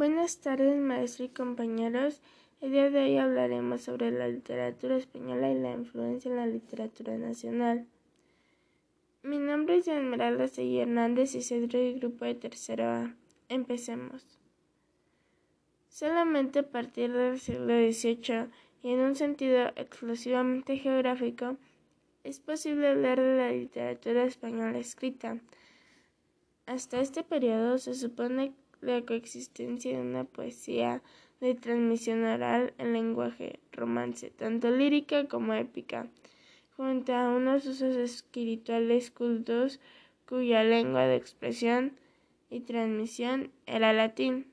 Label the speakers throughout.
Speaker 1: Buenas tardes, maestro y compañeros. El día de hoy hablaremos sobre la literatura española y la influencia en la literatura nacional. Mi nombre es Esmeralda Seguí Hernández y soy del grupo de tercero A. Empecemos. Solamente a partir del siglo XVIII y en un sentido exclusivamente geográfico es posible hablar de la literatura española escrita. Hasta este periodo se supone la coexistencia de una poesía de transmisión oral en lenguaje romance, tanto lírica como épica, junto a unos usos espirituales cultos cuya lengua de expresión y transmisión era latín.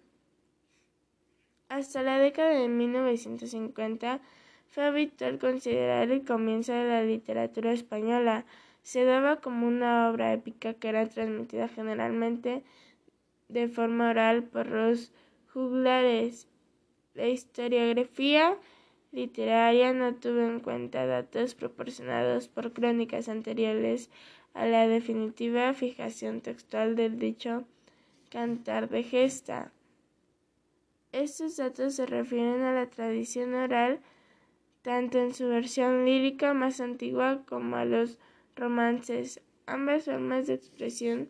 Speaker 1: Hasta la década de 1950 fue habitual considerar el comienzo de la literatura española. Se daba como una obra épica que era transmitida generalmente de forma oral por los juglares. La historiografía literaria no tuvo en cuenta datos proporcionados por crónicas anteriores a la definitiva fijación textual del dicho cantar de gesta. Estos datos se refieren a la tradición oral tanto en su versión lírica más antigua como a los romances. Ambas formas de expresión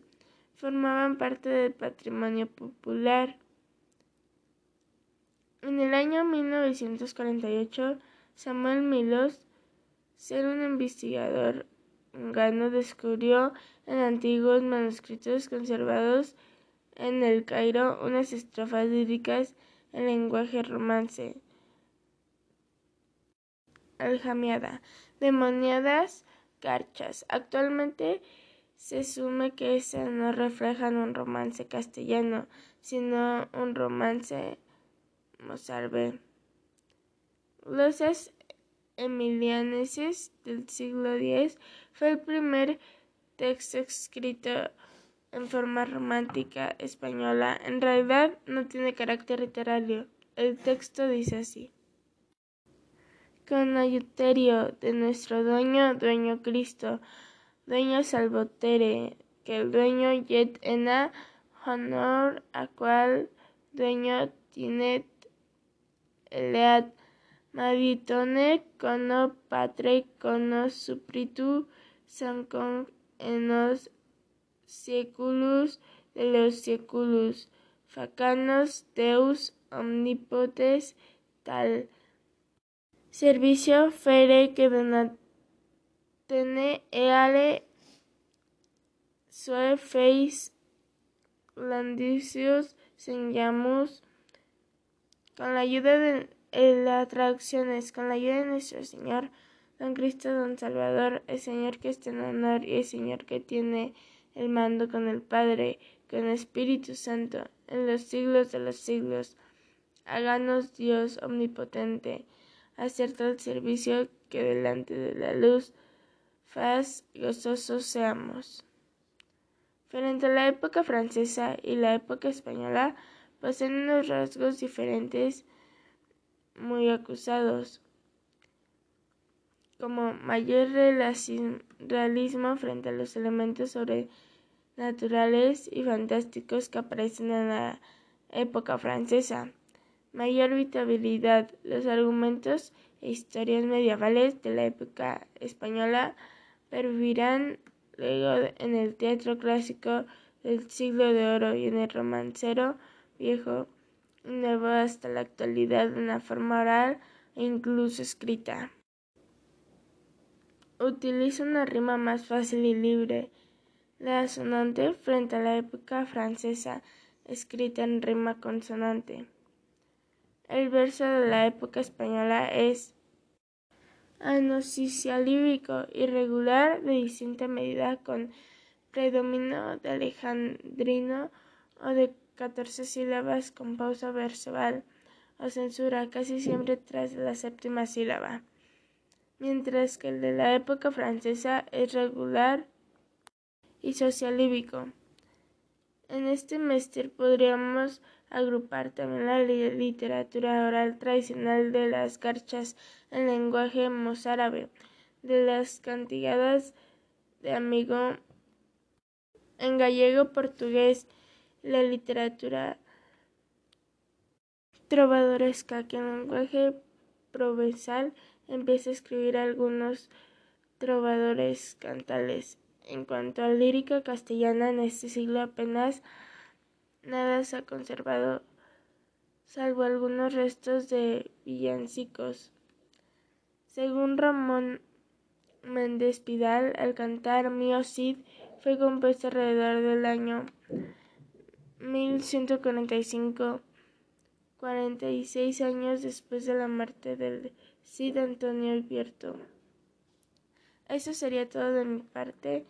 Speaker 1: formaban parte del patrimonio popular. En el año 1948, Samuel Milos, ser un investigador húngaro, descubrió en antiguos manuscritos conservados en el Cairo unas estrofas líricas en lenguaje romance. Aljamiada, demoniadas carchas. Actualmente se asume que esas no reflejan un romance castellano, sino un romance mozárabe. Los emilianeses del siglo X fue el primer texto escrito en forma romántica española. En realidad no tiene carácter literario. El texto dice así. Con ayuterio de nuestro dueño, dueño Cristo, dueño salvotere, que el dueño yet ena honor a cual dueño tiene lead maditone cono patre cono supritu sancon en los seculus de los seculus facanos deus omnipotes tal. Servicio fere que Tene eale sue feis landicios señamos con la ayuda de las traducciones, con la ayuda de nuestro Señor, Don Cristo, Don Salvador, el Señor que está en honor y el Señor que tiene el mando con el Padre, con el Espíritu Santo, en los siglos de los siglos. Háganos Dios omnipotente, hacer el servicio que delante de la luz faz gozosos seamos. Frente a la época francesa y la época española, poseen unos rasgos diferentes muy acusados, como mayor realismo frente a los elementos sobrenaturales y fantásticos que aparecen en la época francesa, mayor vitabilidad, los argumentos e historias medievales de la época española pervivirán luego en el teatro clásico del siglo de oro y en el romancero viejo y nuevo hasta la actualidad de una forma oral e incluso escrita. Utiliza una rima más fácil y libre, la asonante frente a la época francesa, escrita en rima consonante. El verso de la época española es lírico irregular de distinta medida con predominio de alejandrino o de catorce sílabas con pausa verbal o censura casi siempre tras la séptima sílaba, mientras que el de la época francesa es regular y socialíbico. En este mestre podríamos agrupar también la literatura oral tradicional de las garchas en lenguaje mozárabe, de las cantigadas de amigo en gallego portugués, la literatura trovadoresca que en lenguaje provenzal empieza a escribir algunos trovadores cantales. En cuanto a lírica castellana, en este siglo apenas nada se ha conservado, salvo algunos restos de villancicos. Según Ramón Méndez Pidal, el cantar Mío Cid fue compuesto alrededor del año 1145, 46 años después de la muerte del Cid Antonio Alberto. Eso sería todo de mi parte.